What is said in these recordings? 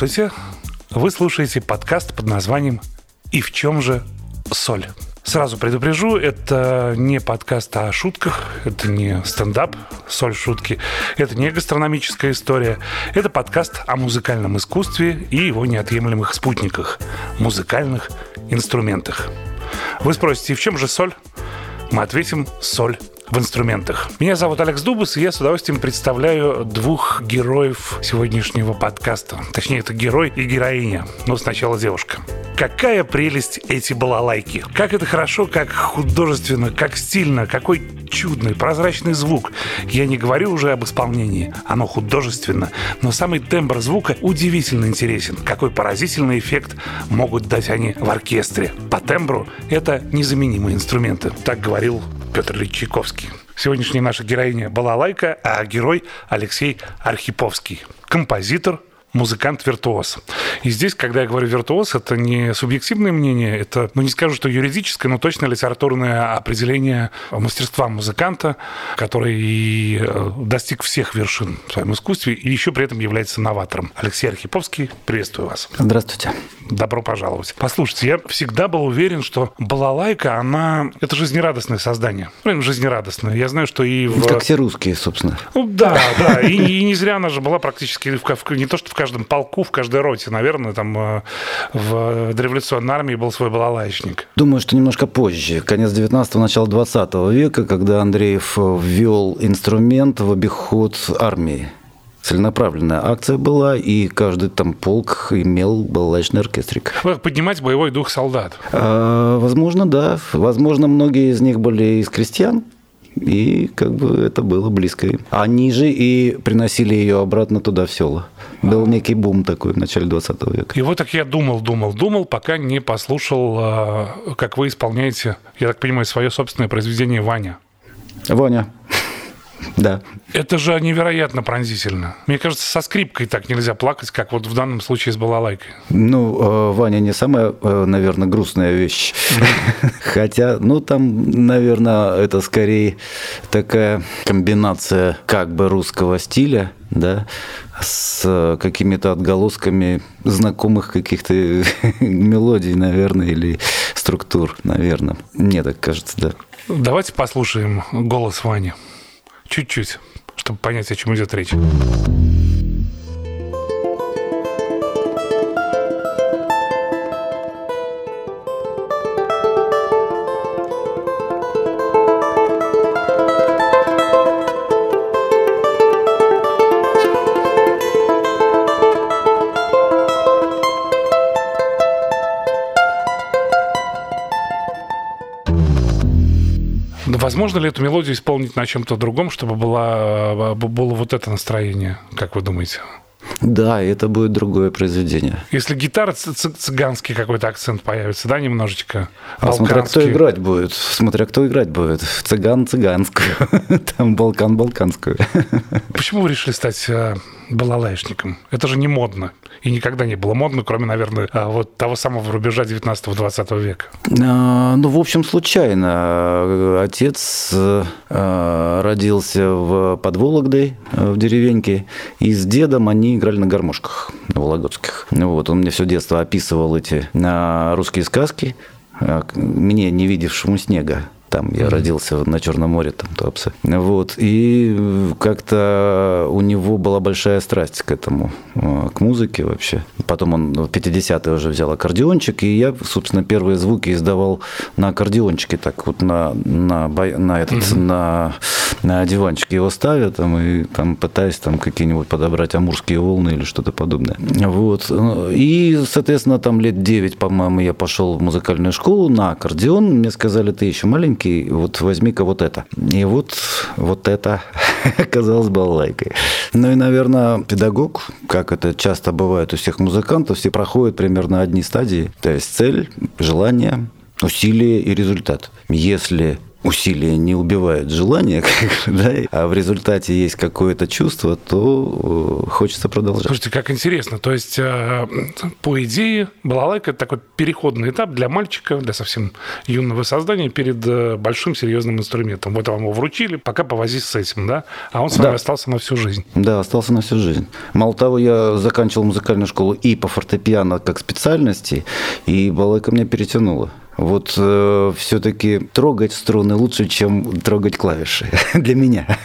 Здравствуйте. Вы слушаете подкаст под названием «И в чем же соль?». Сразу предупрежу, это не подкаст о шутках, это не стендап, соль шутки, это не гастрономическая история, это подкаст о музыкальном искусстве и его неотъемлемых спутниках – музыкальных инструментах. Вы спросите, в чем же соль? Мы ответим – соль в инструментах. Меня зовут Алекс Дубас, и я с удовольствием представляю двух героев сегодняшнего подкаста. Точнее, это герой и героиня. Но сначала девушка. Какая прелесть эти балалайки. Как это хорошо, как художественно, как стильно, какой чудный, прозрачный звук. Я не говорю уже об исполнении. Оно художественно. Но самый тембр звука удивительно интересен. Какой поразительный эффект могут дать они в оркестре. По тембру это незаменимые инструменты. Так говорил Петр Ильич Чайковский. Сегодняшняя наша героиня была Лайка, а герой Алексей Архиповский. Композитор, музыкант-виртуоз. И здесь, когда я говорю виртуоз, это не субъективное мнение, это, ну не скажу, что юридическое, но точно литературное определение мастерства музыканта, который и э, достиг всех вершин в своем искусстве и еще при этом является новатором. Алексей Архиповский, приветствую вас. Здравствуйте. Добро пожаловать. Послушайте, я всегда был уверен, что балалайка, она... Это жизнерадостное создание. Ну, жизнерадостное. Я знаю, что и в... Как все русские, собственно. Ну, да, да. И, и не зря она же была практически в, в, не то, что в каждом полку, в каждой роте, наверное, там э, в дореволюционной армии был свой балалайчник. Думаю, что немножко позже, конец 19-го, начало 20 века, когда Андреев ввел инструмент в обиход армии целенаправленная акция была, и каждый там полк имел балалайчный оркестрик. Поднимать боевой дух солдат? А, возможно, да. Возможно, многие из них были из крестьян, и как бы это было близко им. Они же и приносили ее обратно туда, в село. Был некий бум такой в начале 20 века. И вот так я думал, думал, думал, пока не послушал, а, как вы исполняете, я так понимаю, свое собственное произведение «Ваня». Ваня. Да. Это же невероятно пронзительно. Мне кажется, со скрипкой так нельзя плакать, как вот в данном случае с балалайкой. Ну, э, Ваня не самая, э, наверное, грустная вещь. Хотя, ну, там, наверное, это скорее такая комбинация как бы русского стиля, да, с какими-то отголосками знакомых каких-то мелодий, наверное, или структур, наверное. Мне так кажется, да. Давайте послушаем голос Вани. Чуть-чуть, чтобы понять, о чем идет речь. Возможно ли эту мелодию исполнить на чем-то другом, чтобы было, было вот это настроение, как вы думаете? Да, это будет другое произведение. Если гитара цыганский какой-то акцент появится, да, немножечко? А смотря кто играть будет. Смотря кто играть будет. Цыган цыганскую. Там балкан балканскую. Почему вы решили стать э, балалайшником? Это же не модно. И никогда не было модно, кроме, наверное, а, вот того самого рубежа 19-20 века. А, ну, в общем, случайно. Отец э, родился в под Вологдой, э, в деревеньке, и с дедом они играли на гармошках вологодских. Вот, он мне все детство описывал эти русские сказки, мне, не видевшему снега. Там я mm-hmm. родился на Черном море, там Туапсе. Вот. И как-то у него была большая страсть к этому, э, к музыке вообще. Потом он в 50-е уже взял аккордеончик, и я, собственно, первые звуки издавал на аккордеончике, так вот на, на, на, этот, mm-hmm. на, на диванчик его ставят, там, и там пытаюсь там какие-нибудь подобрать амурские волны или что-то подобное. Вот. И, соответственно, там лет 9, по-моему, я пошел в музыкальную школу на аккордеон. Мне сказали, ты еще маленький, маленький, вот возьми-ка вот это. И вот, вот это оказалось балалайкой. Ну и, наверное, педагог, как это часто бывает у всех музыкантов, все проходят примерно одни стадии. То есть цель, желание, усилие и результат. Если усилия не убивают желание, да, а в результате есть какое-то чувство, то э, хочется продолжать. Слушайте, как интересно. То есть, э, по идее, балалайка – это такой переходный этап для мальчика, для совсем юного создания перед э, большим серьезным инструментом. Вот вам его вручили, пока повозись с этим, да? А он с вами да. остался на всю жизнь. Да, остался на всю жизнь. Мало того, я заканчивал музыкальную школу и по фортепиано как специальности, и балалайка меня перетянула вот э, все-таки трогать струны лучше, чем трогать клавиши для меня.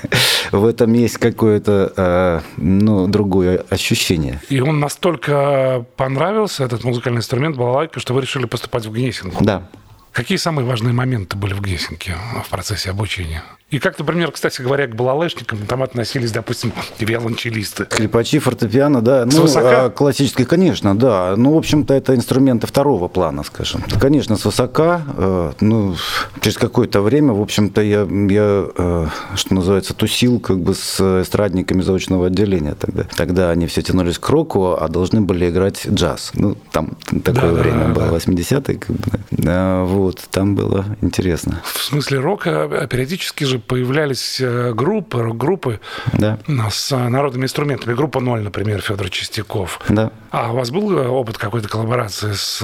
В этом есть какое-то э, ну, другое ощущение. И он настолько понравился, этот музыкальный инструмент, балалайка, что вы решили поступать в Гнесинку. Да. Какие самые важные моменты были в Гнесинке в процессе обучения? И как, например, кстати говоря, к балалайшникам там относились, допустим, виолончелисты. Скрипачи, фортепиано, да. С ну, высока? А, классические, конечно, да. Ну, в общем-то, это инструменты второго плана, скажем. Конечно, с высока. Э, ну, через какое-то время, в общем-то, я, я, э, что называется, тусил как бы с эстрадниками заочного отделения тогда. Тогда они все тянулись к року, а должны были играть джаз. Ну, там такое да, время да, было, да. 80-е. Как бы. Вот, там было интересно. В смысле рока а периодически же появлялись э, группы, рок-группы да. с э, народными инструментами. Группа «Ноль», например, Федор Чистяков. Да. А у вас был э, опыт какой-то коллаборации с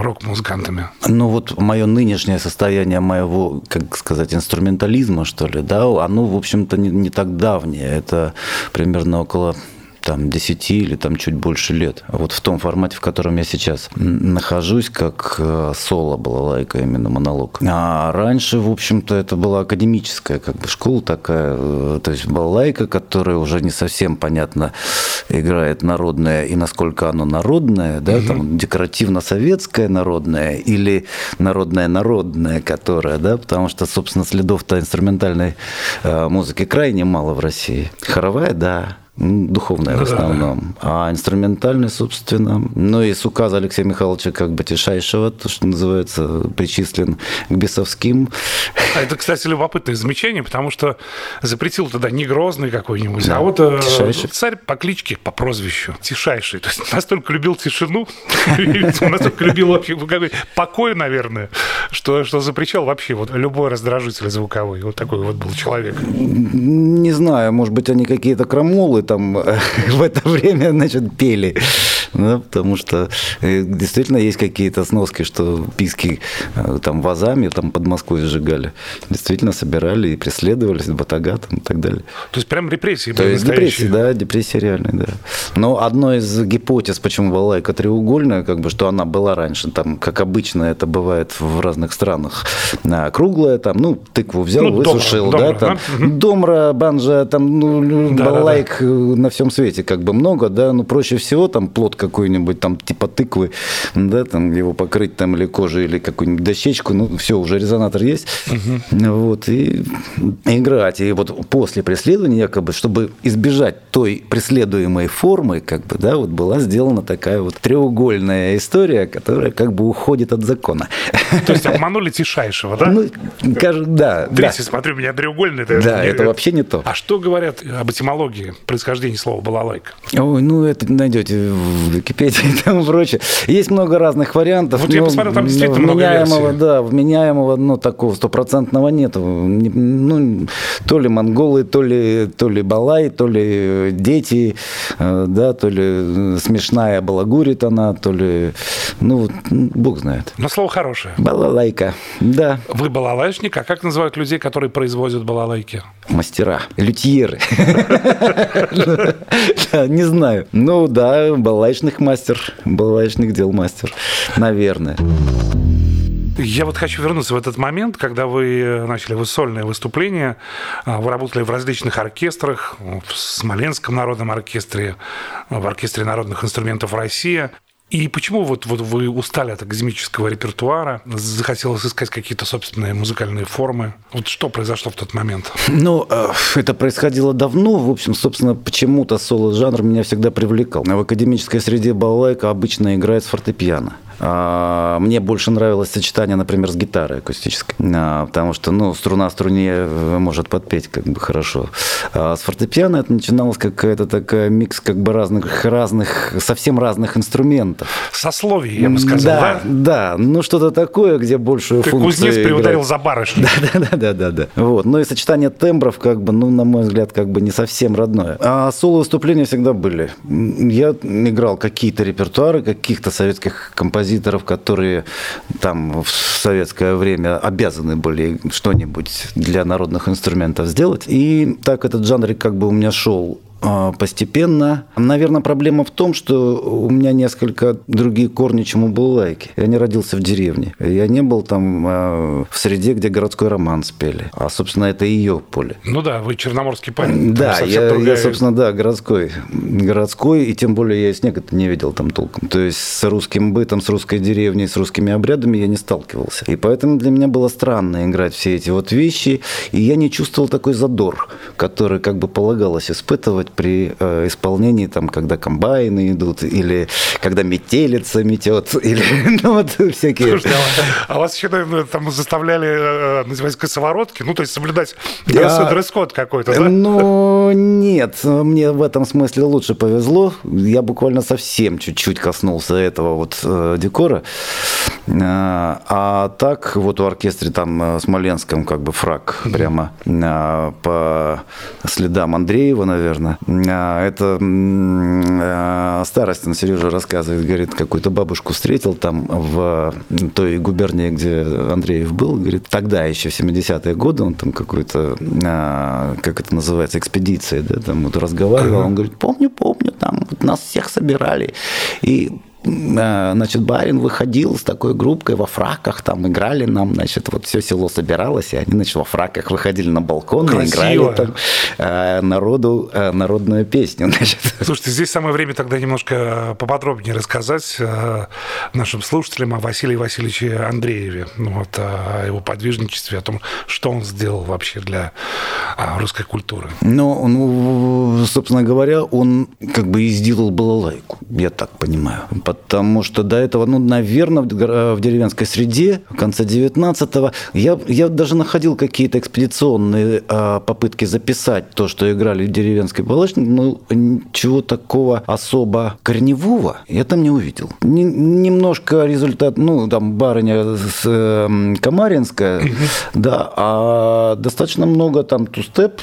рок-музыкантами? Ну вот мое нынешнее состояние моего, как сказать, инструментализма, что ли, да, оно, в общем-то, не, не так давнее. Это примерно около там 10 или там чуть больше лет. Вот в том формате, в котором я сейчас нахожусь, как э, соло была лайка, именно монолог. А раньше, в общем-то, это была академическая как бы школа такая, э, то есть была лайка, которая уже не совсем понятно играет народная и насколько оно народное, да, угу. там декоративно-советское народное или народное-народное, которое, да, потому что, собственно, следов-то инструментальной э, музыки крайне мало в России. Хоровая, да, духовная в основном, а инструментальный, собственно, ну и с указа Алексея Михайловича как бы тишайшего, то, что называется, причислен к бесовским. А это, кстати, любопытное замечание, потому что запретил тогда не Грозный какой-нибудь, да, а вот э, тишайший. царь по кличке, по прозвищу, Тишайший. То есть настолько любил тишину, настолько любил вообще покой, наверное, что, что запрещал вообще вот любой раздражитель звуковой. Вот такой вот был человек. Не знаю, может быть, они какие-то крамолы там в это время, значит, пели. Да, потому что э, действительно есть какие-то сноски, что писки э, там вазами там под Москвой сжигали. Действительно собирали и преследовались, батага там, и так далее. То есть прям репрессии То есть депрессии, да, депрессии реальные, да. Но одной из гипотез, почему Балайка треугольная, как бы, что она была раньше, там, как обычно это бывает в разных странах, круглая, там, ну, тыкву взял, ну, высушил, домра, да, там, да? домра, банжа, там, ну, да, балайк да, да. на всем свете как бы много, да, ну, проще всего там плод какой-нибудь, там, типа тыквы, да, там, его покрыть там или кожей, или какую-нибудь дощечку, ну, все, уже резонатор есть, угу. вот, и играть. И вот после преследования, якобы, чтобы избежать той преследуемой формы, как бы, да, вот была сделана такая вот треугольная история, которая как бы уходит от закона. То есть обманули Тишайшего, да? Ну, кажется, да. Третий, да. смотрю, меня треугольный. Это да, это вообще не то. А что говорят об этимологии происхождения слова балалайка? Ой, ну это найдете в Википедии и тому прочее. Есть много разных вариантов. Вот я посмотрел, там действительно много версий. Да, вменяемого, ну, такого стопроцентного нету. Ну, то ли монголы, то ли, то ли балай, то ли дети, э, да, то ли смешная балагурит она, то ли, ну, бог знает. Но слово хорошее. Балалайка, да. Вы балалайшник, а как называют людей, которые производят балалайки? Мастера, лютьеры. Не знаю. Ну да, балалайчных мастер, балалайчных дел мастер, наверное. Я вот хочу вернуться в этот момент, когда вы начали вы сольное выступление. А, вы работали в различных оркестрах, в Смоленском народном оркестре, в оркестре народных инструментов России. И почему вот, вот вы устали от академического репертуара, захотелось искать какие-то собственные музыкальные формы? Вот что произошло в тот момент? Ну, э, это происходило давно. В общем, собственно, почему-то соло-жанр меня всегда привлекал. В академической среде балалайка обычно играет с фортепиано. А, мне больше нравилось сочетание, например, с гитарой акустической, а, потому что, ну, струна струне э, может подпеть как бы хорошо. А с фортепиано это начиналось какая-то такая микс как бы разных, разных, совсем разных инструментов. Сословий, я бы сказал, да? Да, да, ну что-то такое, где большую Ты функцию кузнец приударил играет. за барышней. Да, да, да, да, да. Вот. Ну и сочетание тембров, как бы, ну, на мой взгляд, как бы не совсем родное. А соло-выступления всегда были. Я играл какие-то репертуары каких-то советских композиторов, которые там в советское время обязаны были что-нибудь для народных инструментов сделать. И так этот жанр как бы у меня шел постепенно. Наверное, проблема в том, что у меня несколько другие корни, чем у Булайки. Я не родился в деревне. Я не был там а, в среде, где городской роман спели. А, собственно, это ее поле. Ну да, вы черноморский парень. Да, я, другая- я, собственно, да, городской. Городской, и тем более я и это не видел там толком. То есть с русским бытом, с русской деревней, с русскими обрядами я не сталкивался. И поэтому для меня было странно играть все эти вот вещи, и я не чувствовал такой задор, который как бы полагалось испытывать при э, исполнении, там, когда комбайны идут, или когда метелица метет, или ну, вот всякие... Слушайте, а, а вас еще, наверное, там заставляли э, называть косоворотки, ну, то есть соблюдать Я- дресс-код какой-то, да? Ну, нет, мне в этом смысле лучше повезло. Я буквально совсем чуть-чуть коснулся этого вот э, декора. А, а так, вот у оркестре там э, Смоленском как бы фраг прямо а, по следам Андреева, наверное. А, это а, Старостин Сережа рассказывает, говорит, какую-то бабушку встретил там в той губернии, где Андреев был, говорит, тогда еще в 70-е годы он там какой-то, а, как это называется, экспедиции, да, там вот разговаривал, он говорит, помню, помню, там вот нас всех собирали, и Значит, барин выходил с такой группкой во фраках, там играли нам, значит, вот все село собиралось, и они, значит, во фраках выходили на балкон и Красиво. играли там а, народу а, народную песню, значит. Слушайте, здесь самое время тогда немножко поподробнее рассказать э, нашим слушателям о Василии Васильевиче Андрееве, ну, вот, о его подвижничестве, о том, что он сделал вообще для а, русской культуры. Ну, ну, собственно говоря, он как бы и сделал балалайку, я так понимаю. Потому что до этого, ну, наверное, в деревенской среде в конце 19-го я, я даже находил какие-то экспедиционные а, попытки записать то, что играли в деревенской балалайке, но ничего такого особо корневого я там не увидел. Не- немножко результат, ну, там барыня с, эм, Камаринская, да, а достаточно много там тустеп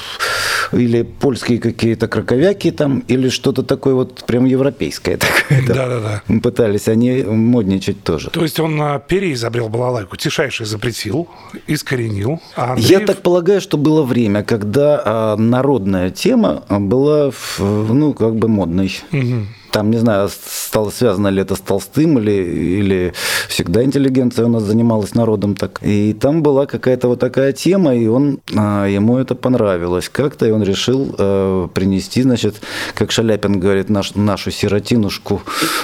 или польские какие-то краковяки там, или что-то такое вот прям европейское такое. да. Да-да-да. Пытались они модничать тоже. То есть он а, переизобрел балалайку, Тишайший запретил, искоренил. А Я Андреев- так полагаю, что было время, когда а, народная тема была, ну, как бы модной. Там, не знаю, стало связано ли это с Толстым, или, или всегда интеллигенция у нас занималась народом так. И там была какая-то вот такая тема, и он, а, ему это понравилось как-то, и он решил э, принести, значит, как Шаляпин говорит, наш, нашу сиротинушку.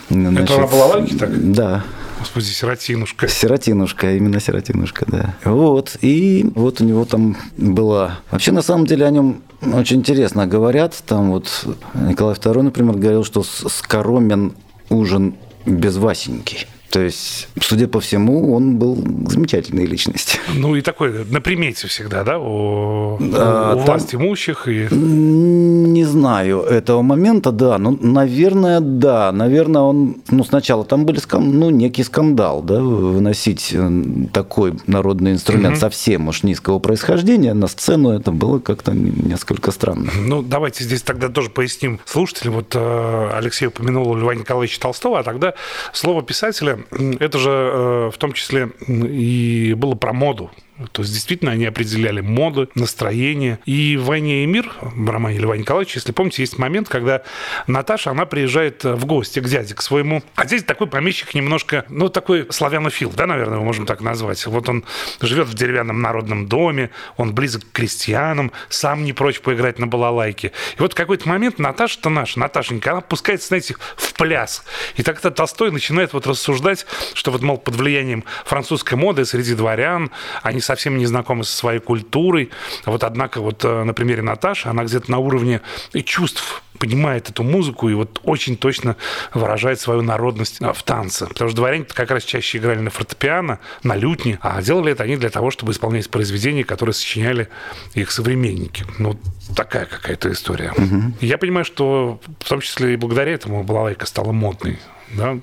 значит, на балалайке так? Да. Господи, сиротинушка. Сиротинушка, именно Сиротинушка, да. Вот, и вот у него там была... Вообще, на самом деле, о нем очень интересно говорят. Там вот Николай II, например, говорил, что скоромен ужин без Васеньки. То есть, судя по всему, он был замечательной личностью. Ну и такой на примете всегда, да, у, Да, у там- власть имущих. И... Не знаю этого момента, да. Ну, наверное, да. Наверное, он... Ну, сначала там были скан- ну, некий скандал, да, выносить э, такой народный инструмент совсем уж низкого происхождения на сцену, это было как-то несколько странно. Ну, давайте здесь тогда тоже поясним слушателям. Вот э, Алексей упомянул Льва Николаевича Толстого, а тогда слово писателя, это же э, в том числе и было про моду. То есть, действительно, они определяли моду, настроение. И в «Войне и мир» в романе Льва Николаевича, если помните, есть момент, когда Наташа, она приезжает в гости к дяде, к своему. А здесь такой помещик немножко, ну, такой славянофил, да, наверное, его можем так назвать. Вот он живет в деревянном народном доме, он близок к крестьянам, сам не прочь поиграть на балалайке. И вот в какой-то момент Наташа-то наша, Наташенька, она пускается, знаете, в пляс. И тогда Толстой начинает вот рассуждать, что вот, мол, под влиянием французской моды среди дворян они совсем не знакомы со своей культурой. Вот однако вот э, на примере Наташи, она где-то на уровне чувств понимает эту музыку и вот очень точно выражает свою народность в танце. Потому что дворяне как раз чаще играли на фортепиано, на лютне, а делали это они для того, чтобы исполнять произведения, которые сочиняли их современники. Ну, такая какая-то история. Угу. Я понимаю, что в том числе и благодаря этому балалайка стала модной. Да?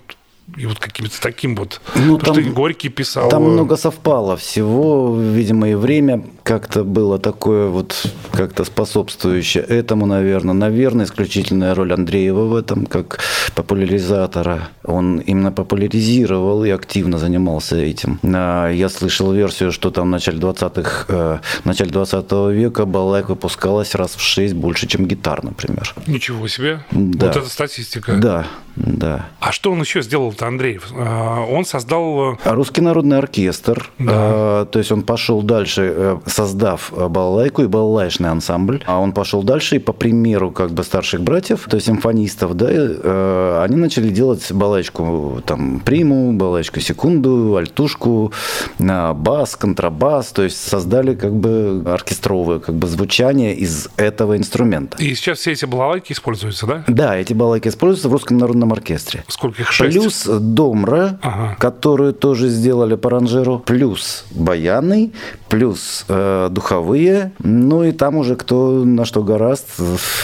И вот каким-то таким вот, ну, там, что Горький писал. Там много совпало всего, видимо, и время как-то было такое вот, как-то способствующее этому, наверное. Наверное, исключительная роль Андреева в этом, как популяризатора. Он именно популяризировал и активно занимался этим. А, я слышал версию, что там в начале 20-х, э, в начале 20 века балалайка выпускалась раз в шесть больше, чем гитар, например. Ничего себе. Да. Вот это статистика. Да, да. А что он еще сделал-то, Андреев? А, он создал... Э, Русский народный оркестр. Да. А, то есть он пошел дальше, э, создав балалайку и балалайшный ансамбль. А он пошел дальше и по примеру как бы старших братьев, то есть симфонистов, да, э, они начали делать балалайку там приму, балалайку секунду, альтушку, бас, контрабас, то есть создали как бы оркестровое как бы звучание из этого инструмента. И сейчас все эти балалайки используются, да? Да, эти балалайки используются в русском народном народном оркестре. Сколько их? Шесть? Плюс Домра, ага. которую тоже сделали по ранжиру, плюс баяны, плюс э, духовые, ну и там уже кто на что гораст,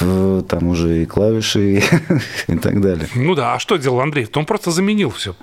э, там уже и клавиши и, так далее. Ну да, а что делал Андрей? Он просто заменил все,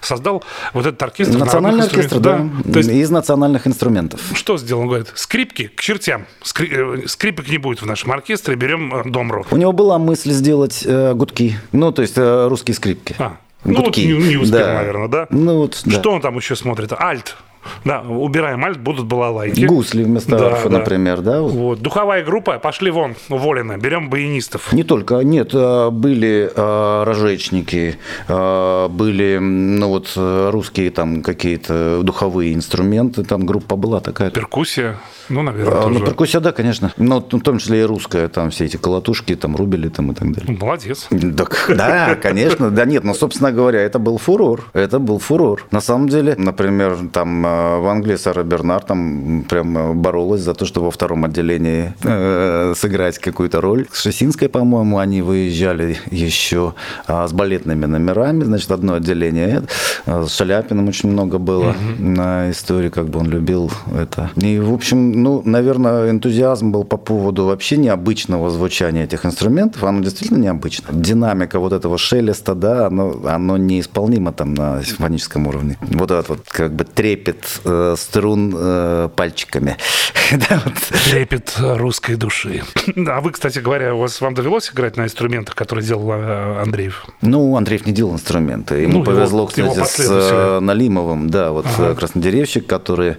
создал вот этот оркестр. Национальный оркестр, да, да. есть, из национальных инструментов. Что сделал? Он говорит, скрипки к чертям, Скри... Э, скрипок не будет в нашем оркестре, берем э, домру. У него была мысль сделать э, гудки, ну то есть э, русские скрипки. А. Ну, вот не, не успел, да. наверное, да? Ну, вот, да. Что он там еще смотрит? Альт. Да, убираем альт, будут балалайки. Гусли вместо да, арфа, да. например, да? Вот. Духовая группа, пошли вон, уволены, берем баянистов. Не только, нет, а, были а, рожечники, а, были, ну вот, русские там какие-то духовые инструменты, там группа была такая. Перкуссия. Ну, наверное, а, тоже. Ну, перкуссия, да, конечно. Но в том числе и русская, там все эти колотушки, там рубили там и так далее. Ну, молодец. Так, да, конечно. Да нет, но, собственно говоря, это был фурор. Это был фурор. На самом деле, например, там э, в Англии Сара Бернар там прям боролась за то, чтобы во втором отделении э, сыграть какую-то роль. С Шесинской, по-моему, они выезжали еще а, с балетными номерами. Значит, одно отделение. С Шаляпиным очень много было угу. на истории, как бы он любил это. И, в общем, ну, наверное, энтузиазм был по поводу вообще необычного звучания этих инструментов. Оно действительно необычно. Динамика вот этого шелеста, да, оно, оно неисполнимо там на симфоническом уровне. Вот этот вот как бы трепет э, струн э, пальчиками. да, вот. Трепет русской души. А вы, кстати говоря, у вас, вам довелось играть на инструментах, которые делал э, Андреев? Ну, Андреев не делал инструменты. Ему ну, повезло, его, кстати, его с э, Налимовым, да, вот ага. Э, краснодеревщик, который,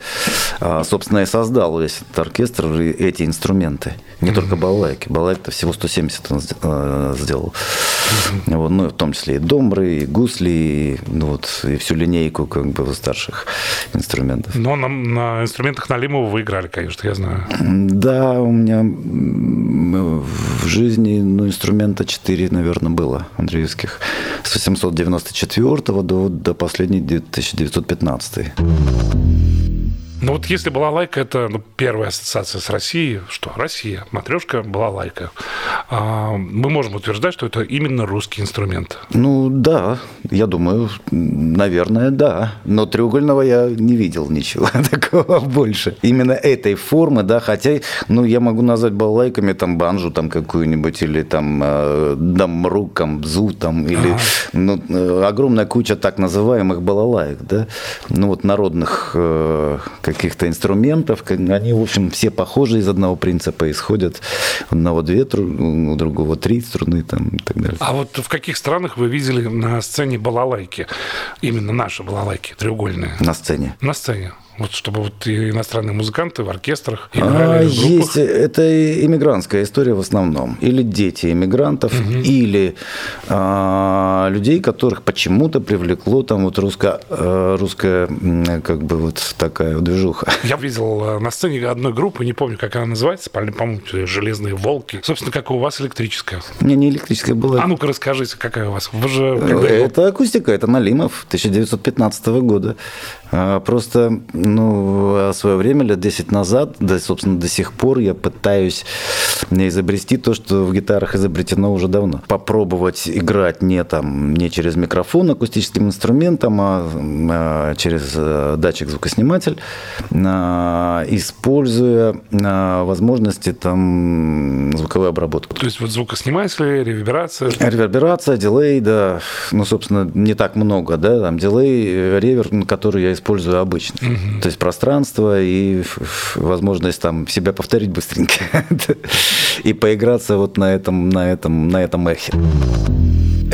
собственно, и создал весь этот оркестр, эти инструменты. Не mm-hmm. только балалайки. Балалайки-то всего 170 он э, сделал. Mm-hmm. Вот, ну, в том числе и домбры, и гусли, и, ну, вот, и всю линейку как бы старших инструментов. Но на, на инструментах Налимова вы играли, конечно, я знаю. Да, у меня в жизни ну, инструмента 4, наверное, было андреевских. С 894 до, до последней 1915. Ну вот если была лайка, это ну, первая ассоциация с Россией, что Россия, матрешка была лайка. А, мы можем утверждать, что это именно русский инструмент. Ну да, я думаю, наверное, да. Но треугольного я не видел ничего такого больше. Именно этой формы, да, хотя, ну, я могу назвать балалайками там банжу там какую-нибудь или там э, дамру, камбзу там, или ага. ну, э, огромная куча так называемых балалаек, да, ну вот народных э, каких-то инструментов. Они, в общем, все похожи из одного принципа, исходят у одного две, у другого три струны там, и так далее. А вот в каких странах вы видели на сцене балалайки? Именно наши балалайки, треугольные. На сцене? На сцене. Вот чтобы вот и иностранные музыканты в оркестрах играли а, в Есть, это иммигрантская история в основном. Или дети иммигрантов, угу. или а, людей, которых почему-то привлекло там вот русская, э, русская как бы вот такая движуха. Я видел э, на сцене одной группы, не помню, как она называется, по-моему, «Железные волки». Собственно, как у вас электрическая. Не, не электрическая была. А ну-ка расскажите, какая у вас? Вы же... Это акустика, это Налимов 1915 года. А, просто, ну, в свое время, лет 10 назад, да, собственно, до сих пор я пытаюсь изобрести то, что в гитарах изобретено уже давно. Попробовать играть не там, не через микрофон акустическим инструментом, а, а через э, датчик-звукосниматель, а, используя возможности там звуковой обработки. То есть вот звукосниматели, реверберация? Реверберация, дилей, да. Ну, собственно, не так много, да, там дилей, э, ревер, который я использую обычно. Угу. То есть пространство и возможность там себя повторить быстренько и поиграться вот на этом, на этом, на этом эхе.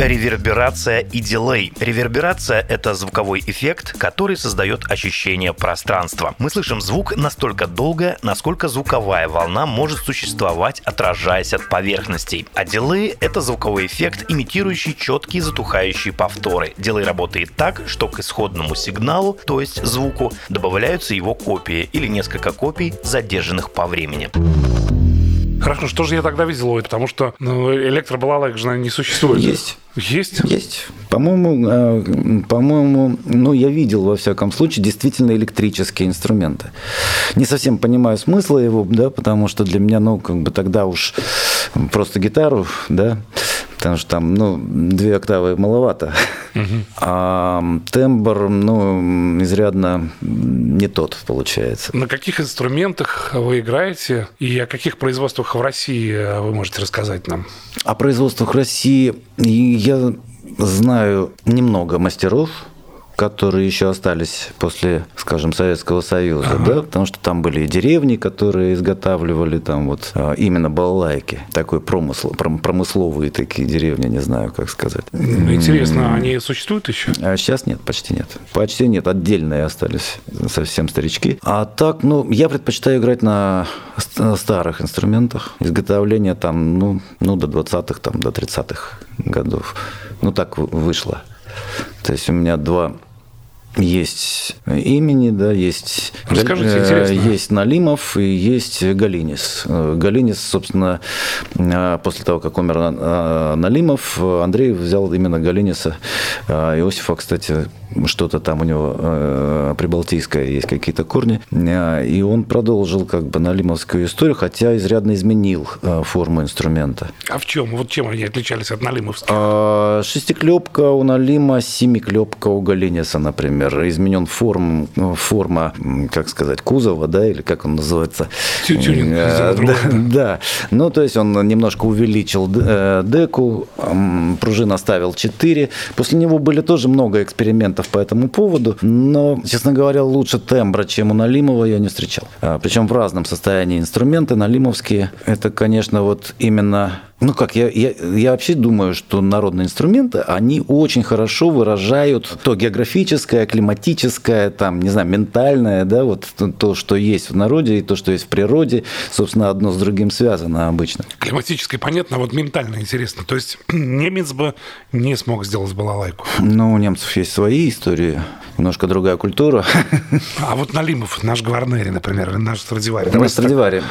Реверберация и дилей. Реверберация – это звуковой эффект, который создает ощущение пространства. Мы слышим звук настолько долго, насколько звуковая волна может существовать, отражаясь от поверхностей. А дилей – это звуковой эффект, имитирующий четкие затухающие повторы. Дилей работает так, что к исходному сигналу, то есть звуку, добавляются его копии или несколько копий, задержанных по времени. Хорошо, что же я тогда видел, потому что ну, электробалалайк же не существует. Есть. Есть? Есть. По-моему, э, по-моему, ну, я видел, во всяком случае, действительно электрические инструменты. Не совсем понимаю смысла его, да, потому что для меня, ну, как бы тогда уж просто гитару, да, потому что там, ну, две октавы маловато. Угу. А тембр, ну, изрядно не тот получается. На каких инструментах вы играете и о каких производствах в России вы можете рассказать нам? О производствах России я знаю немного мастеров, которые еще остались после, скажем, Советского Союза, ага. да, потому что там были и деревни, которые изготавливали там вот а, именно балалайки, такой промысл, промысловые такие деревни, не знаю, как сказать. Интересно, они существуют еще? А сейчас нет, почти нет. Почти нет, отдельные остались совсем старички. А так, ну, я предпочитаю играть на старых инструментах. Изготовление там, ну, ну до 20-х, там, до 30-х годов. Ну, так вышло. То есть у меня два есть имени, да, есть, Расскажите, интересно. есть Налимов и есть Галинис. Галинис, собственно, после того, как умер Налимов, Андрей взял именно Галиниса. Иосифа, кстати, что-то там у него э, прибалтийское есть какие-то корни. И он продолжил как бы налимовскую историю, хотя изрядно изменил э, форму инструмента. А в чем? Вот чем они отличались от налимовских? А, шестиклепка у Налима, семиклепка у Галиниса, например например, изменен форм, форма, как сказать, кузова, да, или как он называется? Тюнинг. Э, да, да. Ну, то есть он немножко увеличил э, деку, пружин оставил 4. После него были тоже много экспериментов по этому поводу, но, честно говоря, лучше тембра, чем у Налимова, я не встречал. А, Причем в разном состоянии инструменты налимовские. Это, конечно, вот именно ну как, я, я, я вообще думаю, что народные инструменты, они очень хорошо выражают то географическое, климатическое, там, не знаю, ментальное, да, вот то, что есть в народе и то, что есть в природе, собственно, одно с другим связано обычно. Климатическое понятно, а вот ментально интересно. То есть немец бы не смог сделать балалайку? Ну, у немцев есть свои истории, немножко другая культура. А вот Налимов, наш Гварнери, например, наш Страдивари. Наш Страдивари.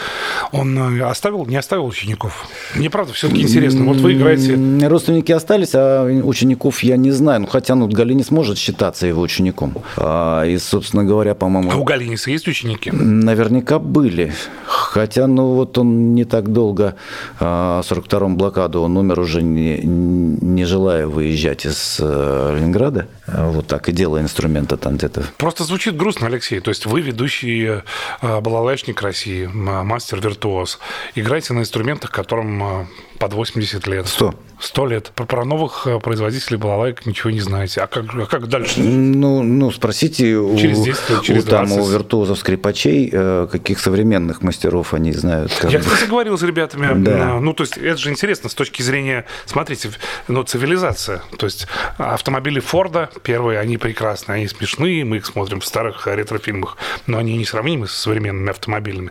Он э, оставил, не оставил учеников? Мне правда все-таки интересно. Вот вы играете... Родственники остались, а учеников я не знаю. Ну, хотя ну, Галинис может считаться его учеником. А, и, собственно говоря, по-моему... А у Галиниса есть ученики? Наверняка были. Хотя, ну, вот он не так долго, а, в 42-м блокаду, он умер уже не, не желая выезжать из э, Ленинграда. Вот так и делая инструмента там где-то. Просто звучит грустно, Алексей. То есть вы ведущий э, балалайшник России, мастер-виртуоз. Играете на инструментах, которым э, под 80 лет. 100. 100 лет. Про, про новых э, производителей балалайк ничего не знаете. А как, а как дальше? Ну, ну спросите через у, 10 лет, через 20. там, у виртуозов скрипачей, э, каких современных мастеров они знают. Я, кстати, говорил с ребятами. Да. Ну, то есть, это же интересно с точки зрения, смотрите, ну, цивилизация. То есть, автомобили Форда, первые, они прекрасные, они смешные, мы их смотрим в старых ретрофильмах, но они не сравнимы с современными автомобилями.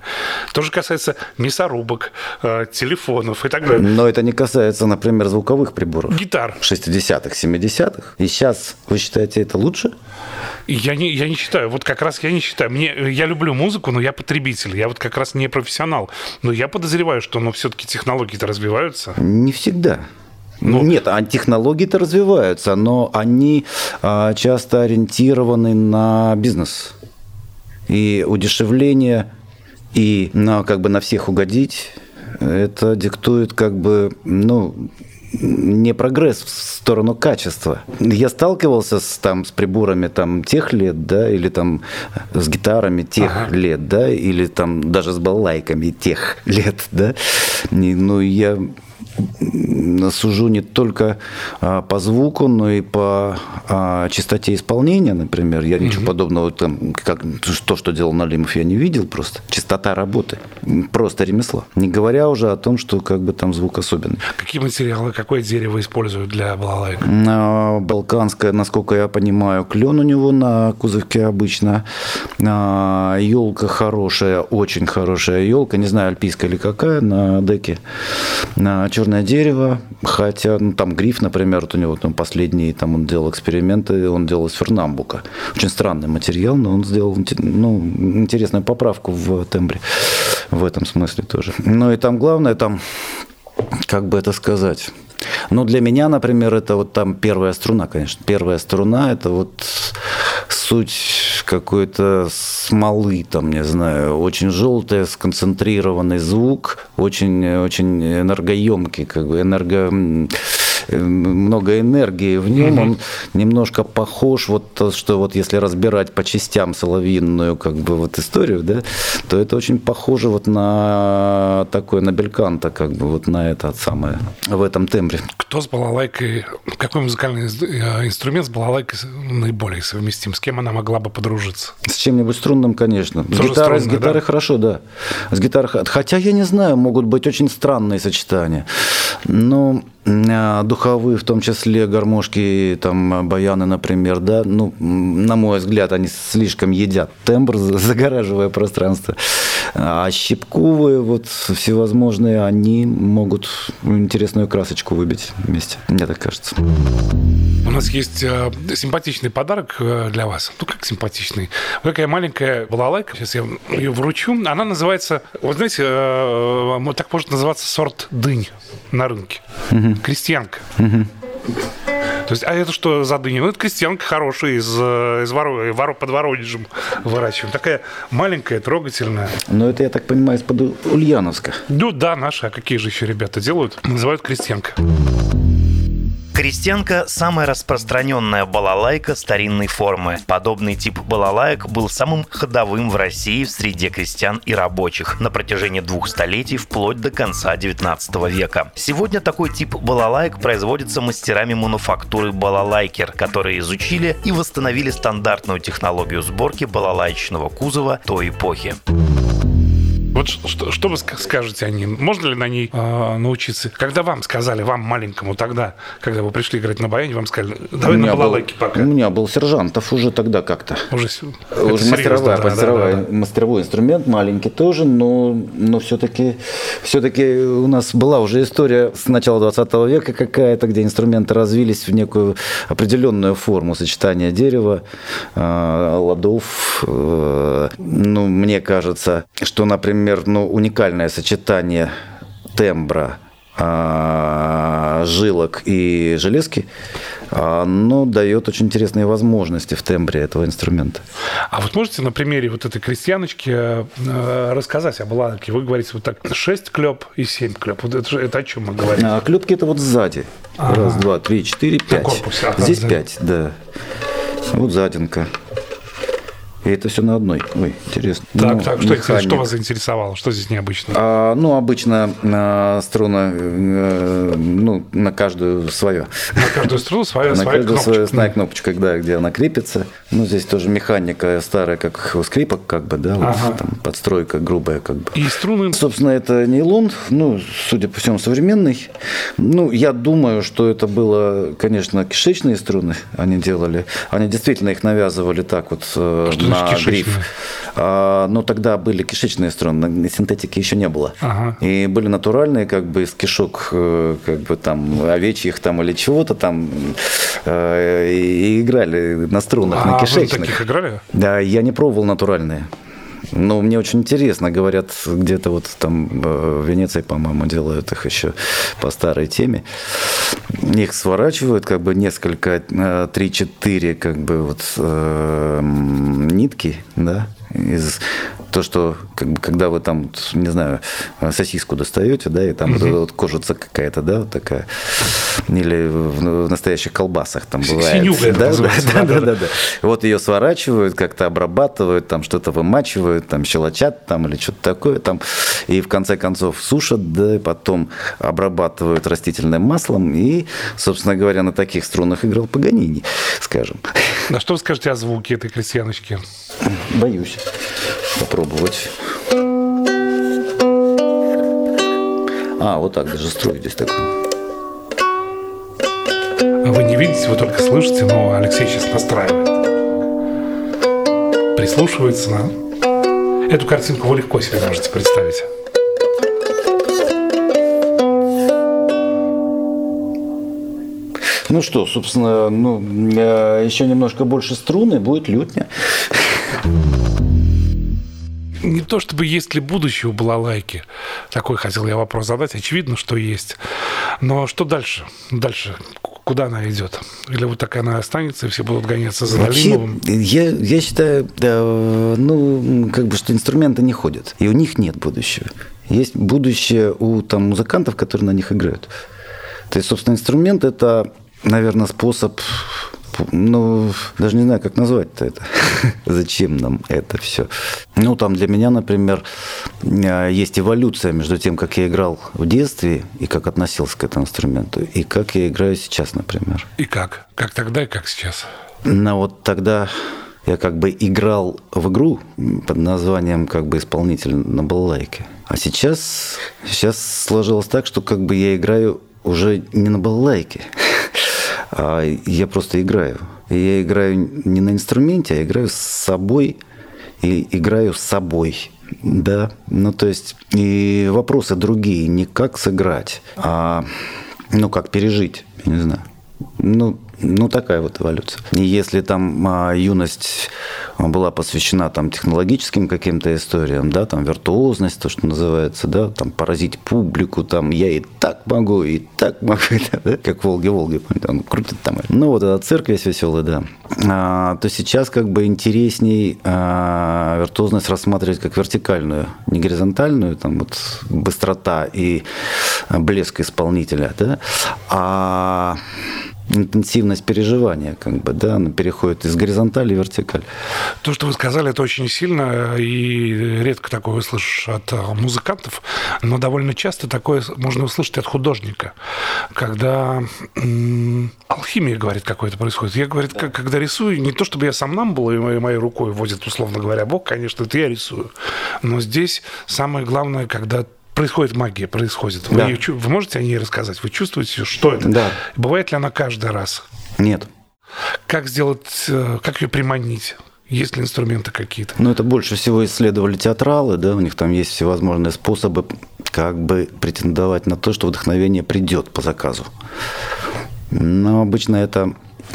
То же касается мясорубок, э, телефонов и так далее. Но это не касается, например, звуковых приборов. Гитар. 60-х, 70-х. И сейчас вы считаете это лучше? Я не, я не считаю. Вот как раз я не считаю. Мне, я люблю музыку, но я потребитель. Я вот как раз не профессионал. Но я подозреваю, что ну, все-таки технологии-то развиваются. Не всегда. Ну, Нет, а технологии-то развиваются, но они а, часто ориентированы на бизнес. И удешевление, и на, как бы на всех угодить, это диктует как бы, ну, не прогресс в сторону качества. Я сталкивался с, там, с приборами там, тех лет, да, или там с гитарами тех ага. лет, да, или там даже с балалайками тех лет, да. И, ну, я сужу не только а, по звуку, но и по а, частоте исполнения, например. Я ничего mm-hmm. подобного, там, как то, что делал Налимов, я не видел просто. Частота работы, просто ремесло. Не говоря уже о том, что как бы там звук особенный. Какие материалы, какое дерево используют для балалайк? Балканское, насколько я понимаю, клен у него на кузовке обычно. Елка хорошая, очень хорошая елка, не знаю, альпийская или какая, на деке. Черное дерево, хотя ну, там гриф, например, вот у него там последний, там он делал эксперименты, он делал из фернамбука. Очень странный материал, но он сделал ну, интересную поправку в тембре в этом смысле тоже. Ну и там главное, там, как бы это сказать, ну, для меня, например, это вот там первая струна, конечно. Первая струна – это вот суть какой-то смолы, там, не знаю, очень желтый, сконцентрированный звук, очень, очень энергоемкий, как бы энерго много энергии в нем, mm-hmm. он немножко похож, вот то, что вот если разбирать по частям соловьиную как бы вот историю, да, то это очень похоже вот на такой, на бельканта, как бы вот на это самое, в этом тембре. Кто с балалайкой, какой музыкальный э, инструмент с балалайкой наиболее совместим? С кем она могла бы подружиться? С чем-нибудь струнным, конечно. С гитарой, с гитарой да? хорошо, да. С гитарой, хотя я не знаю, могут быть очень странные сочетания. Но духовые, в том числе гармошки, там, баяны, например, да, ну, на мой взгляд, они слишком едят тембр, загораживая пространство. А щипковые, вот, всевозможные, они могут интересную красочку выбить вместе, мне так кажется. У нас есть э, симпатичный подарок э, для вас. Ну, как симпатичный? Вот такая маленькая балалайка. Сейчас я ее вручу. Она называется, вот знаете, э, так может называться сорт дынь на рынке. Угу. Крестьянка. Угу. То есть, а это что за дыня? Ну, это крестьянка хорошая из, из Воро, Воро, под Воронежем выращиваем. Такая маленькая, трогательная. Но это, я так понимаю, из-под Ульяновска. Ну да, наши. А какие же еще ребята делают? Называют крестьянка. Крестьянка – самая распространенная балалайка старинной формы. Подобный тип балалаек был самым ходовым в России в среде крестьян и рабочих на протяжении двух столетий вплоть до конца 19 века. Сегодня такой тип балалаек производится мастерами мануфактуры балалайкер, которые изучили и восстановили стандартную технологию сборки балалайчного кузова той эпохи. Вот что, что вы скажете о ней? Можно ли на ней э, научиться? Когда вам сказали, вам маленькому тогда, когда вы пришли играть на баяне, вам сказали, давай на балалайке пока. У меня был сержантов уже тогда как-то. Уже, уже мастеровая, да, мастеровая, да, да, да. мастеровой инструмент, маленький тоже, но, но все-таки все-таки у нас была уже история с начала 20 века какая-то, где инструменты развились в некую определенную форму сочетания дерева, э, ладов. Э, ну, мне кажется, что, например, например, ну, уникальное сочетание тембра, а, жилок и железки, оно дает очень интересные возможности в тембре этого инструмента. А вот можете на примере вот этой крестьяночки э, рассказать об ладке? Вы говорите вот так, 6 клеп и 7 клеп. Вот это, это о чем мы говорим? А, клепки это вот сзади. Раз, два, три, четыре, пять. Корпусе, ага, Здесь пять, да. Вот задинка. И это все на одной. Ой, интересно. Так, ну, так, что, что вас заинтересовало? Что здесь необычно? А, ну, обычно а, струна, а, ну, на каждую свое. На каждую струну своя, на своя кнопочка. Свою, своя кнопочка, да, где она крепится. Ну, здесь тоже механика старая, как у скрипок, как бы, да, ага. вот, там, подстройка грубая, как бы. И струны? Собственно, это нейлон, ну, судя по всему, современный. Ну, я думаю, что это было, конечно, кишечные струны они делали. Они действительно их навязывали так вот э, что на гриф. А, но тогда были кишечные струны, синтетики еще не было. Ага. И были натуральные, как бы из кишок, э, как бы там овечьих там или чего-то там, э, и играли на струнах, а на кишечных. Вы таких играли? Да, я не пробовал натуральные. Ну, мне очень интересно, говорят, где-то вот там э, в Венеции, по-моему, делают их еще по старой теме. их сворачивают, как бы несколько, э, три-четыре, как бы вот э, нитки, да, из то, что как бы, когда вы там, не знаю, сосиску достаете, да, и там угу. вот, вот кожица какая-то, да, вот такая, или в, настоящих колбасах там бывает. Синюга да, да, да, да, да, да. Вот ее сворачивают, как-то обрабатывают, там что-то вымачивают, там щелочат там или что-то такое там, и в конце концов сушат, да, и потом обрабатывают растительным маслом, и, собственно говоря, на таких струнах играл Паганини, скажем. На что вы скажете о звуке этой крестьяночки? Боюсь попробовать. А, вот так даже строй здесь такой. Вы не видите, вы только слышите, но Алексей сейчас настраивает. Прислушивается на... Эту картинку вы легко себе можете представить. Ну что, собственно, ну, еще немножко больше струны, будет лютня не то чтобы есть ли будущее у балалайки. Такой хотел я вопрос задать. Очевидно, что есть. Но что дальше? Дальше куда она идет? Или вот так она останется, и все будут гоняться за Вообще, Я, я считаю, да, ну, как бы, что инструменты не ходят, и у них нет будущего. Есть будущее у там, музыкантов, которые на них играют. То есть, собственно, инструмент – это, наверное, способ ну, даже не знаю, как назвать-то это. Зачем нам это все? Ну, там для меня, например, э, есть эволюция между тем, как я играл в детстве и как относился к этому инструменту, и как я играю сейчас, например. И как? Как тогда и как сейчас? Ну, вот тогда я как бы играл в игру под названием как бы исполнитель на балалайке. А сейчас, сейчас сложилось так, что как бы я играю уже не на балалайке. А я просто играю. И я играю не на инструменте, а играю с собой и играю с собой. Да, ну то есть и вопросы другие, не как сыграть, а ну как пережить, я не знаю. Ну, ну, такая вот эволюция. И если там а, юность была посвящена там технологическим каким-то историям, да, там виртуозность, то, что называется, да, там поразить публику, там я и так могу, и так могу, да, как Волги-Волги, он крутит там. Ну, вот этот цирк весь веселый, да. А, то сейчас как бы интересней а, виртуозность рассматривать как вертикальную, не горизонтальную, там вот быстрота и блеск исполнителя, да, а интенсивность переживания, как бы, да, она переходит из горизонтали в вертикаль. То, что вы сказали, это очень сильно, и редко такое услышишь от э, музыкантов, но довольно часто такое можно услышать от художника, когда алхимия, говорит, какое-то происходит. Я, говорит, да. когда рисую, не то чтобы я сам нам был, и моей, моей рукой водит, условно говоря, Бог, конечно, это я рисую, но здесь самое главное, когда происходит магия, происходит. Вы, да. ее, вы можете о ней рассказать? Вы чувствуете, что это? Да. Бывает ли она каждый раз? Нет. Как сделать, э, как ее приманить? Есть ли инструменты какие-то? Ну, это больше всего исследовали театралы, да, у них там есть всевозможные способы как бы претендовать на то, что вдохновение придет по заказу. Но обычно это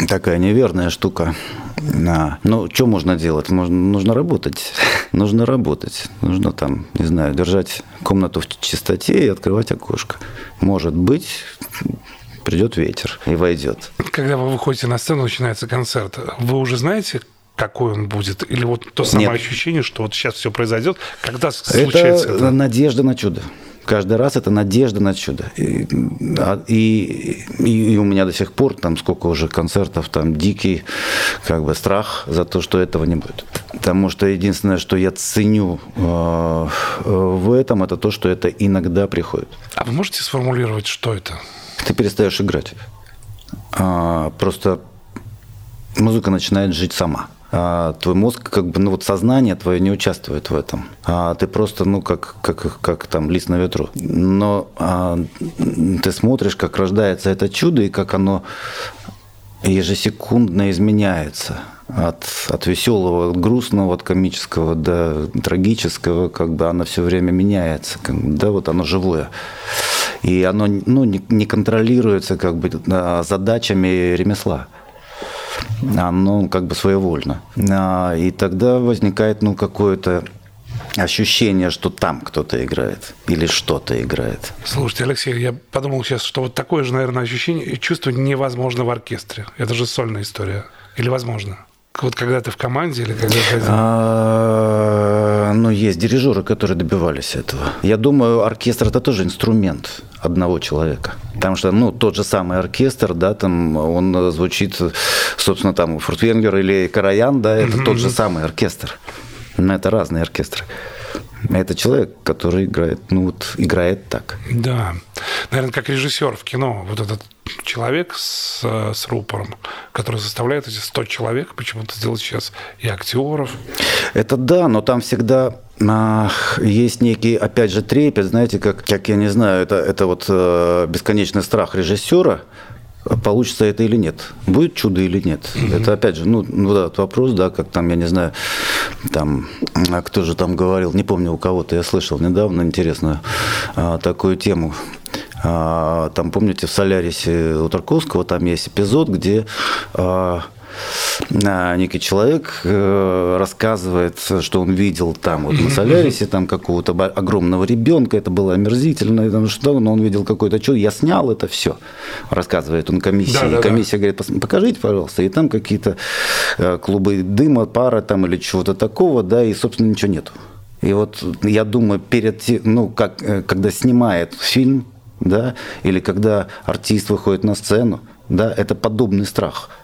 такая неверная штука. Да. Ну, что можно делать? Можно, нужно работать. нужно работать. Нужно там, не знаю, держать комнату в чистоте и открывать окошко. Может быть, придет ветер и войдет. Когда вы выходите на сцену, начинается концерт, вы уже знаете, какой он будет? Или вот то самое Нет. ощущение, что вот сейчас все произойдет, когда случается это? Это надежда на чудо. Каждый раз это надежда на чудо. И, а, и, и, у меня до сих пор, там сколько уже концертов, там дикий как бы страх за то, что этого не будет. Потому что единственное, что я ценю э, в этом, это то, что это иногда приходит. А вы можете сформулировать, что это? Ты перестаешь играть. А, просто музыка начинает жить сама. А, твой мозг, как бы, ну вот сознание твое не участвует в этом. А ты просто, ну, как, как, как там лист на ветру. Но а, ты смотришь, как рождается это чудо, и как оно ежесекундно изменяется от, от веселого, от грустного, от комического до трагического, как бы оно все время меняется, как бы, да, вот оно живое. И оно ну, не, не контролируется как бы задачами ремесла оно как бы своевольно. А, и тогда возникает ну, какое-то ощущение, что там кто-то играет или что-то играет. Слушайте, Алексей, я подумал сейчас, что вот такое же, наверное, ощущение чувствовать невозможно в оркестре. Это же сольная история. Или возможно? Вот когда ты в команде или когда ты? А, ну, есть дирижеры, которые добивались этого. Я думаю, оркестр это тоже инструмент одного человека. Потому что, ну, тот же самый оркестр, да, там он звучит, собственно, там Фуртвенгер или Караян, да, это тот же самый оркестр. Но это разные оркестры. Это человек, который играет, ну вот, играет так. Да. Наверное, как режиссер в кино. Вот этот человек с, с рупором, который заставляет эти 100 человек почему-то сделать сейчас и актеров. Это да, но там всегда есть некий, опять же, трепет, знаете, как, как я не знаю, это, это вот э, бесконечный страх режиссера, получится это или нет, будет чудо или нет. Mm-hmm. Это опять же, ну, ну да, вопрос, да, как там, я не знаю, там, а кто же там говорил, не помню у кого-то, я слышал недавно интересную а, такую тему. А, там, помните, в Солярисе у Тарковского там есть эпизод, где а, некий человек э, рассказывает, что он видел там вот на Солярисе там какого-то огромного ребенка, это было омерзительно, там что, но он видел какое-то чудо, я снял это все, рассказывает он комиссии. Да, да, Комиссия да. говорит, покажите, пожалуйста, и там какие-то э, клубы дыма, пара там или чего-то такого, да, и, собственно, ничего нету. И вот я думаю, перед, ну, как, э, когда снимает фильм, да, или когда артист выходит на сцену, да, это подобный страх –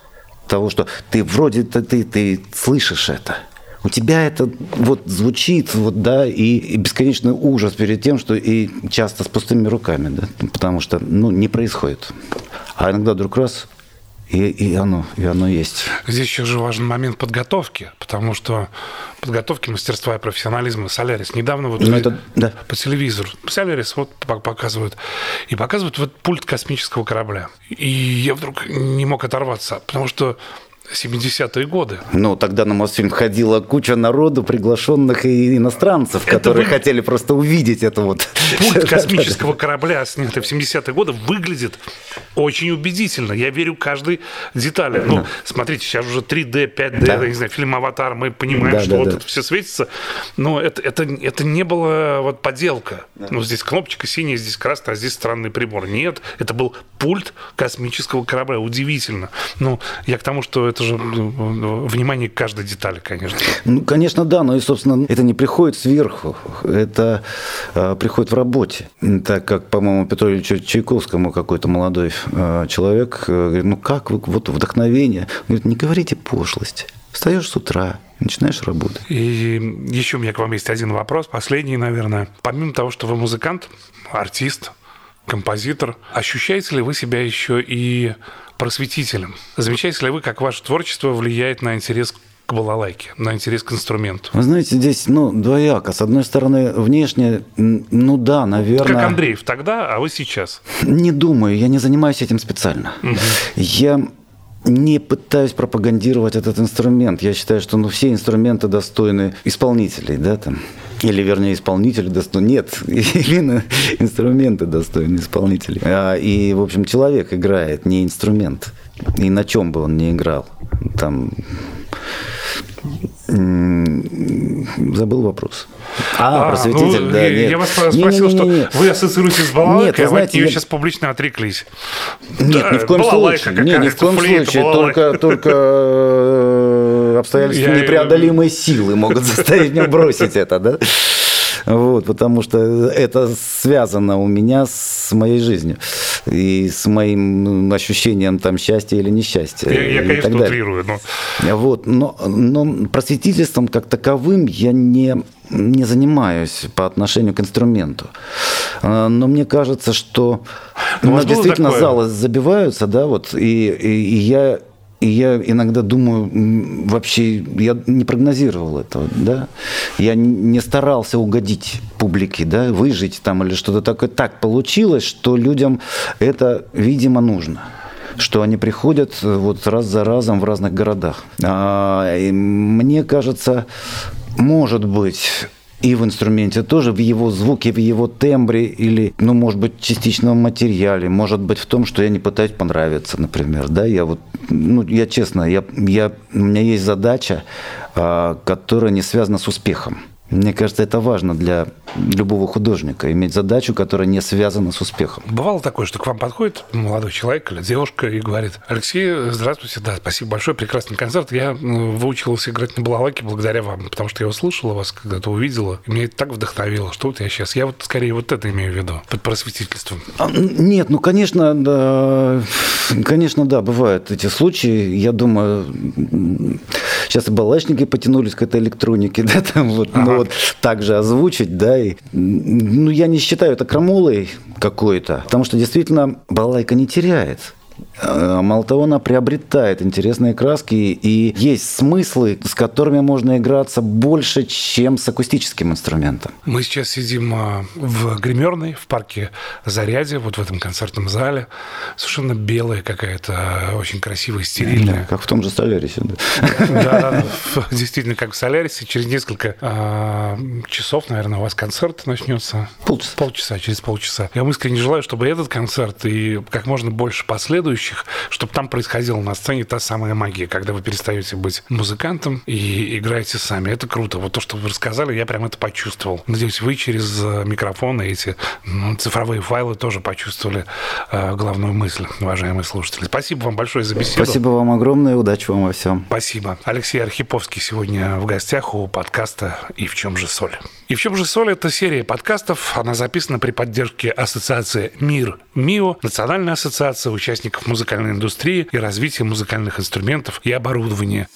того, что ты вроде ты, ты, ты слышишь это. У тебя это вот звучит, вот, да, и, и бесконечный ужас перед тем, что и часто с пустыми руками, да, потому что, ну, не происходит. А иногда вдруг раз и, и, оно, и оно есть. Здесь еще же важен момент подготовки, потому что подготовки мастерства и профессионализма Солярис недавно вот ну, это, да. по телевизору Солярис вот показывают и показывают вот пульт космического корабля. И я вдруг не мог оторваться, потому что 70-е годы. Ну, тогда на Мосфильм ходила куча народу, приглашенных и иностранцев, это которые вы... хотели просто увидеть это вот. Пульт космического корабля, снятый в 70-е годы, выглядит очень убедительно. Я верю каждой детали. Ну, смотрите, сейчас уже 3D, 5D, да. не знаю, фильм «Аватар», мы понимаем, да, что да, вот да. это все светится, но это, это, это не было вот поделка. Да. Ну, здесь кнопочка синяя, здесь красная, а здесь странный прибор. Нет, это был пульт космического корабля. Удивительно. Ну, я к тому, что это это же ну, внимание к каждой детали, конечно. Ну, конечно, да, но и, собственно, это не приходит сверху, это э, приходит в работе. Так как, по-моему, Петру Ильичу Чайковскому какой-то молодой э, человек э, говорит, ну как вы, вот вдохновение. Он говорит, не говорите пошлость. Встаешь с утра, начинаешь работать. И еще у меня к вам есть один вопрос, последний, наверное. Помимо того, что вы музыкант, артист, композитор, ощущаете ли вы себя еще и просветителем. Замечаете ли вы, как ваше творчество влияет на интерес к балалайке, на интерес к инструменту? Вы знаете, здесь, ну, двояко. С одной стороны, внешне, ну да, наверное... Как Андреев тогда, а вы сейчас? Не думаю, я не занимаюсь этим специально. Угу. Я не пытаюсь пропагандировать этот инструмент. Я считаю, что ну, все инструменты достойны исполнителей, да, там. Или, вернее, исполнители достойны. Нет, именно инструменты достойны исполнителей. А, и, в общем, человек играет, не инструмент. И на чем бы он ни играл. Там Забыл вопрос. А, а просветитель, ну, да, я, нет. Я вас спросил, не, не, не, не, что вы ассоциируете с балалайкой, нет, а вы от нее я... сейчас публично отреклись. Нет, да, ни в коем случае. Нет, ни в коем случае. Только, только э, обстоятельства я... непреодолимой силы могут заставить меня бросить это, да? Вот, потому что это связано у меня с моей жизнью и с моим ну, ощущением там счастья или несчастья. Я, я конечно, утрирую, но... Вот, но, но просветительством как таковым я не не занимаюсь по отношению к инструменту. А, но мне кажется, что у нас действительно такое? залы забиваются, да, вот, и, и, и я и я иногда думаю, вообще я не прогнозировал этого, да. Я не старался угодить публике, да, выжить там или что-то такое. Так получилось, что людям это, видимо, нужно что они приходят э, вот раз за разом в разных городах. А, мне кажется, может быть, и в инструменте тоже, в его звуке, в его тембре или, ну, может быть, частично в материале, может быть, в том, что я не пытаюсь понравиться, например, да, я вот, ну, я честно, я, я, у меня есть задача, а, которая не связана с успехом. Мне кажется, это важно для любого художника, иметь задачу, которая не связана с успехом. Бывало такое, что к вам подходит молодой человек или девушка и говорит, Алексей, здравствуйте, да, спасибо большое, прекрасный концерт. Я выучилась играть на балалайке благодаря вам, потому что я услышала вас, когда-то увидела, и меня это так вдохновило, что вот я сейчас, я вот скорее вот это имею в виду, под просветительством. А, нет, ну, конечно, да, конечно, да, бывают эти случаи. Я думаю, сейчас и балачники потянулись к этой электронике, да, там вот, ну, ага. ну вот так же озвучить, да, и, ну, я не считаю это крамолой какой-то, потому что действительно балалайка не теряет. Э, мало того, она приобретает интересные краски, и есть смыслы, с которыми можно играться больше, чем с акустическим инструментом. Мы сейчас сидим э, в гримерной, в парке Заряде, вот в этом концертном зале. Совершенно белая какая-то, очень красивая, стерильная. Да, как в том же Солярисе. Да, действительно, как в Солярисе. Через несколько э, часов, наверное, у вас концерт начнется. Полчаса. Полчаса, через полчаса. Я вам искренне желаю, чтобы этот концерт и как можно больше последующих следующих, чтобы там происходила на сцене та самая магия, когда вы перестаете быть музыкантом и играете сами. Это круто. Вот то, что вы рассказали, я прям это почувствовал. Надеюсь, вы через э, микрофоны эти ну, цифровые файлы тоже почувствовали э, главную мысль, уважаемые слушатели. Спасибо вам большое за беседу. Спасибо вам огромное, удачи вам во всем. Спасибо. Алексей Архиповский сегодня в гостях у подкаста «И в чем же соль?». «И в чем же соль» — это серия подкастов. Она записана при поддержке ассоциации «Мир МИО», Национальная ассоциация участников музыкальной индустрии и развитие музыкальных инструментов и оборудования.